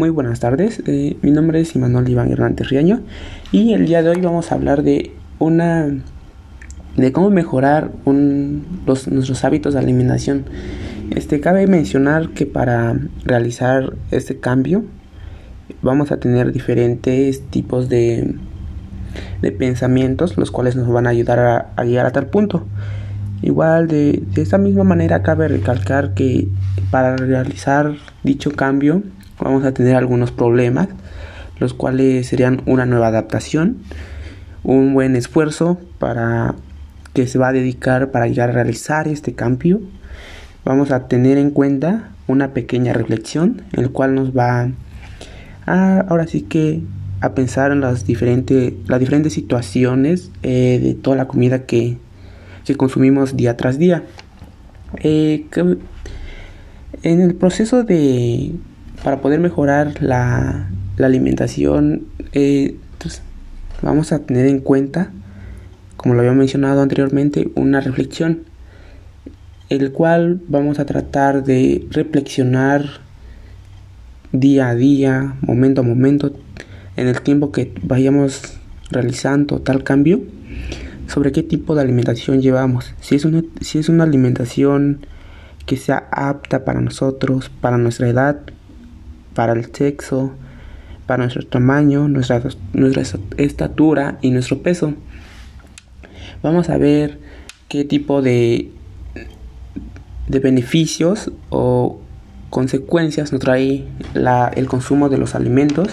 Muy buenas tardes, eh, mi nombre es Imanol Iván Hernández Riaño y el día de hoy vamos a hablar de una de cómo mejorar nuestros hábitos de alimentación. Este cabe mencionar que para realizar este cambio vamos a tener diferentes tipos de, de pensamientos, los cuales nos van a ayudar a, llegar a tal punto. Igual de, de esta misma manera cabe recalcar que para realizar dicho cambio vamos a tener algunos problemas, los cuales serían una nueva adaptación, un buen esfuerzo para que se va a dedicar para llegar a realizar este cambio. Vamos a tener en cuenta una pequeña reflexión, el cual nos va a, ahora sí que a pensar en las diferentes, las diferentes situaciones eh, de toda la comida que, que consumimos día tras día. Eh, en el proceso de para poder mejorar la, alimentación, eh, pues, vamos a tener en cuenta, como lo había mencionado anteriormente, una reflexión, el cual vamos a tratar de reflexionar día a día, momento a momento, en el tiempo que vayamos realizando tal cambio, sobre qué tipo de alimentación llevamos. Si es una, si es una alimentación que sea apta para nosotros, para nuestra edad, para el sexo, para nuestro tamaño, nuestra, nuestra estatura y nuestro peso. Vamos a ver qué tipo de, de beneficios o consecuencias nos trae el consumo de los alimentos.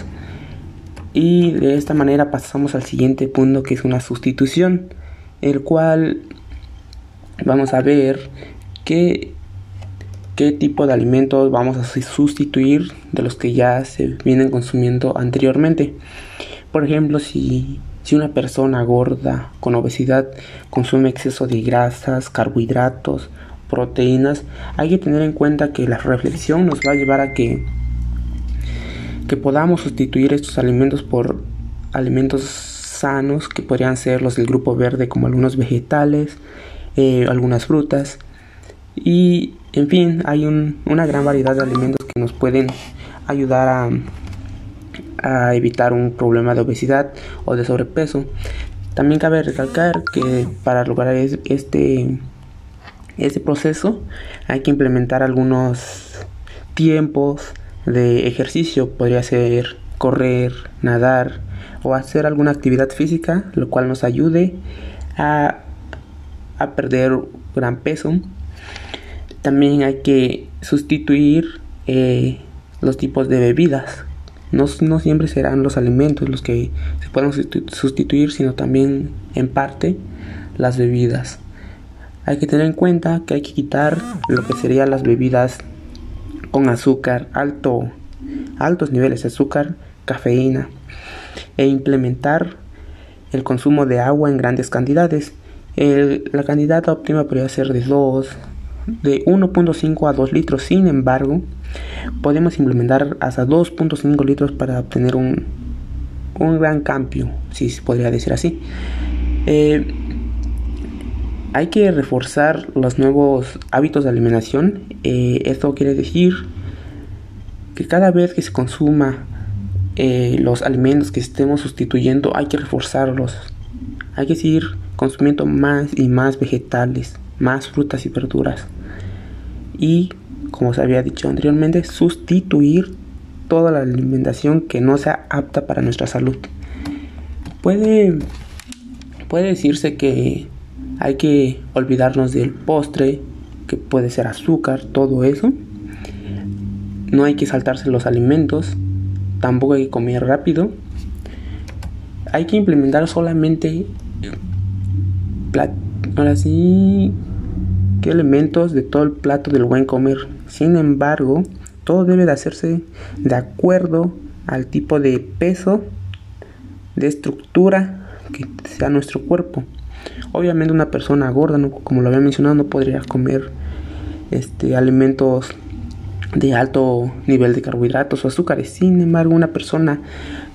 Y de esta manera pasamos al siguiente punto que es una sustitución, el cual vamos a ver que qué tipo de alimentos vamos a sustituir de los que ya se vienen consumiendo anteriormente. Por ejemplo, si, si una persona gorda con obesidad consume exceso de grasas, carbohidratos, proteínas, hay que tener en cuenta que la reflexión nos va a llevar a que, que podamos sustituir estos alimentos por alimentos sanos que podrían ser los del grupo verde como algunos vegetales, eh, algunas frutas y en fin, hay una gran variedad de alimentos que nos pueden ayudar a, a evitar un problema de obesidad o de sobrepeso. También cabe recalcar que para lograr este, este proceso hay que implementar algunos tiempos de ejercicio. Podría ser correr, nadar o hacer alguna actividad física, lo cual nos ayude a, a perder gran peso también hay que sustituir eh, los tipos de bebidas. No, no, siempre serán los alimentos los que se pueden sustituir, sino también en parte las bebidas. Hay que tener en cuenta que hay que quitar lo que serían las bebidas con azúcar, alto, altos niveles de azúcar, cafeína, e implementar el consumo de agua en grandes cantidades. la cantidad óptima podría ser de 2, de 1.5 a 2 litros. Sin embargo, podemos implementar hasta 2.5 litros para obtener un, un gran cambio, si se podría decir así. Eh, hay que reforzar los nuevos hábitos de alimentación. Eh, esto quiere decir que cada vez que se consuma eh, los alimentos que estemos sustituyendo, hay que reforzarlos. Hay que seguir consumiendo más y más vegetales, más frutas y verduras y, como se había dicho anteriormente, sustituir toda la alimentación que no sea apta para nuestra salud. Puede, puede decirse que hay que olvidarnos del postre, que puede ser azúcar, todo eso. No hay que saltarse los alimentos, tampoco hay que comer rápido. Hay que implementar solamente ahora sí elementos de todo el plato del buen comer. Sin embargo, todo debe de hacerse de acuerdo al tipo de peso, de estructura que sea nuestro cuerpo. Obviamente una persona gorda, como lo había mencionado, no podría comer este, alimentos de alto nivel de carbohidratos o azúcares. Sin embargo, una persona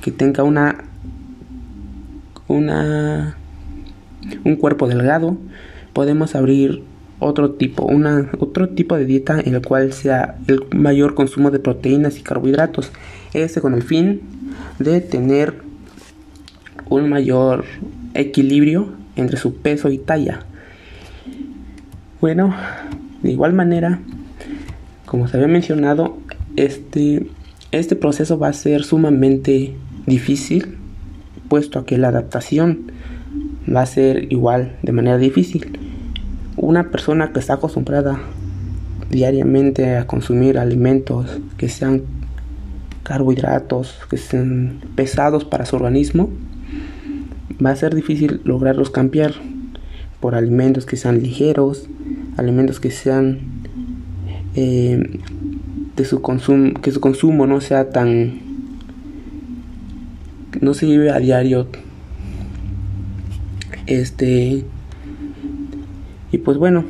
que tenga una, una un cuerpo delgado, podemos abrir otro tipo, una, otro tipo de dieta en el cual sea el mayor consumo de proteínas y carbohidratos. Este con el fin de tener un mayor equilibrio entre su peso y talla. Bueno, de igual manera, como se había mencionado, este, este proceso va a ser sumamente difícil, puesto a que la adaptación va a ser igual de manera difícil. Una persona que está acostumbrada diariamente a consumir alimentos que sean carbohidratos, que sean pesados para su organismo, va a ser difícil lograrlos cambiar por alimentos que sean ligeros, alimentos que sean eh, de su consumo, que su consumo no sea tan, no se lleve a diario, este, y pues bueno,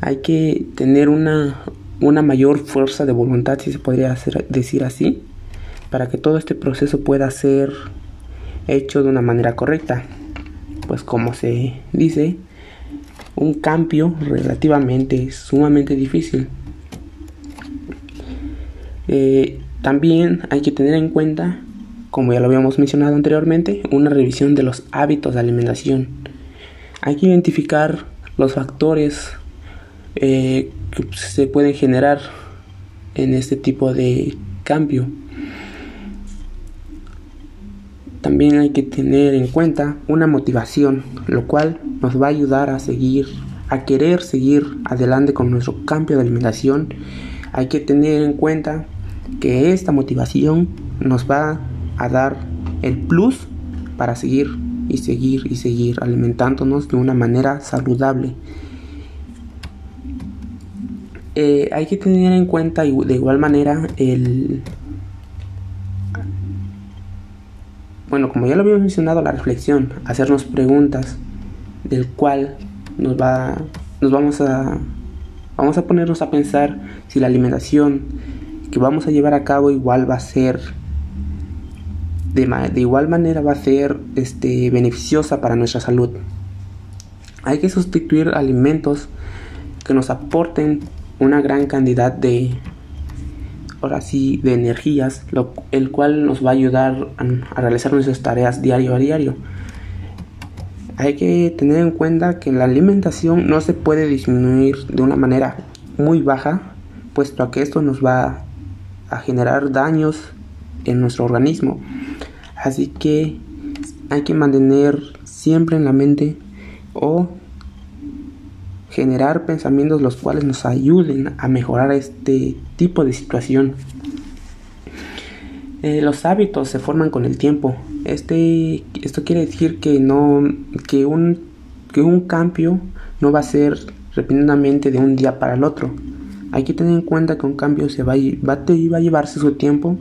hay que tener una, una mayor fuerza de voluntad, si se podría decir así, para que todo este proceso pueda ser hecho de una manera correcta. Pues como se dice, un cambio relativamente sumamente difícil. Eh, también hay que tener en cuenta, como ya lo habíamos mencionado anteriormente, una revisión de los hábitos de alimentación. Hay que identificar los factores eh, que se pueden generar en este tipo de cambio. También hay que tener en cuenta una motivación, lo cual nos va a ayudar a seguir, a querer seguir adelante con nuestro cambio de alimentación. Hay que tener en cuenta que esta motivación nos va a dar el plus para seguir y seguir y seguir alimentándonos de una manera saludable. Eh, hay que tener en cuenta de igual manera el, Bueno, como ya lo habíamos mencionado, la reflexión, hacernos preguntas del cual nos va nos vamos a vamos a ponernos a pensar si la alimentación que vamos a llevar a cabo igual va a ser de, igual manera va a ser este beneficiosa para nuestra salud. Hay que sustituir alimentos que nos aporten una gran cantidad de ahora sí, de energías, lo, el cual nos va a ayudar a, realizar nuestras tareas diario a diario. Hay que tener en cuenta que la alimentación no se puede disminuir de una manera muy baja, puesto a que esto nos va a generar daños en nuestro organismo. Así que hay que mantener siempre en la mente o generar pensamientos los cuales nos ayuden a mejorar este tipo de situación. Eh, los hábitos se forman con el tiempo. Este, esto quiere decir que no, que un, que un cambio no va a ser repentinamente de un día para el otro. Hay que tener en cuenta que un cambio se va, va, va a llevarse su tiempo,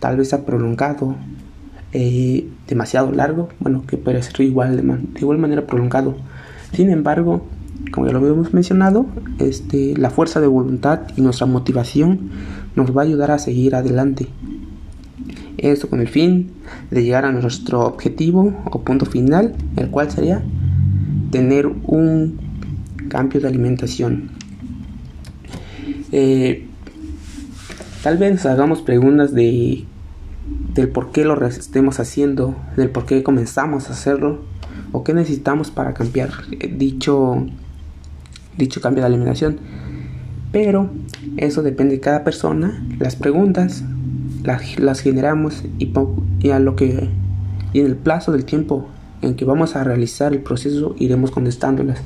tal vez ha prolongado, eh, demasiado largo, bueno, que puede ser igual de, igual manera prolongado. Sin embargo, como ya lo habíamos mencionado, este, la fuerza de voluntad y nuestra motivación nos va a ayudar a seguir adelante. Esto con el fin de llegar a nuestro objetivo o punto final, el cual sería tener un cambio de alimentación. Eh, tal vez hagamos preguntas de del por qué lo estemos haciendo, del por qué comenzamos a hacerlo o qué necesitamos para cambiar dicho dicho cambio de alimentación. Pero eso depende de cada persona. Las preguntas las, generamos y, y, a lo que y en el plazo del tiempo en que vamos a realizar el proceso iremos contestándolas.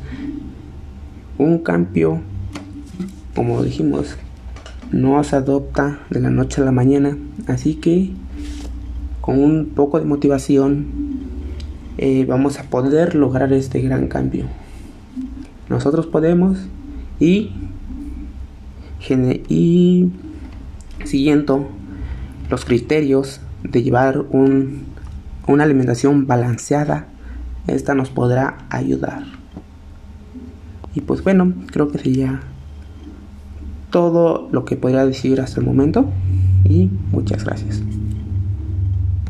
Un cambio, como dijimos, no se adopta de la noche a la mañana, así que con un poco de motivación eh, vamos a poder lograr este gran cambio nosotros podemos y, y siguiendo los criterios de llevar un, una alimentación balanceada, esta nos podrá ayudar. Y pues bueno, creo que sería todo lo que podría decir hasta el momento y muchas gracias.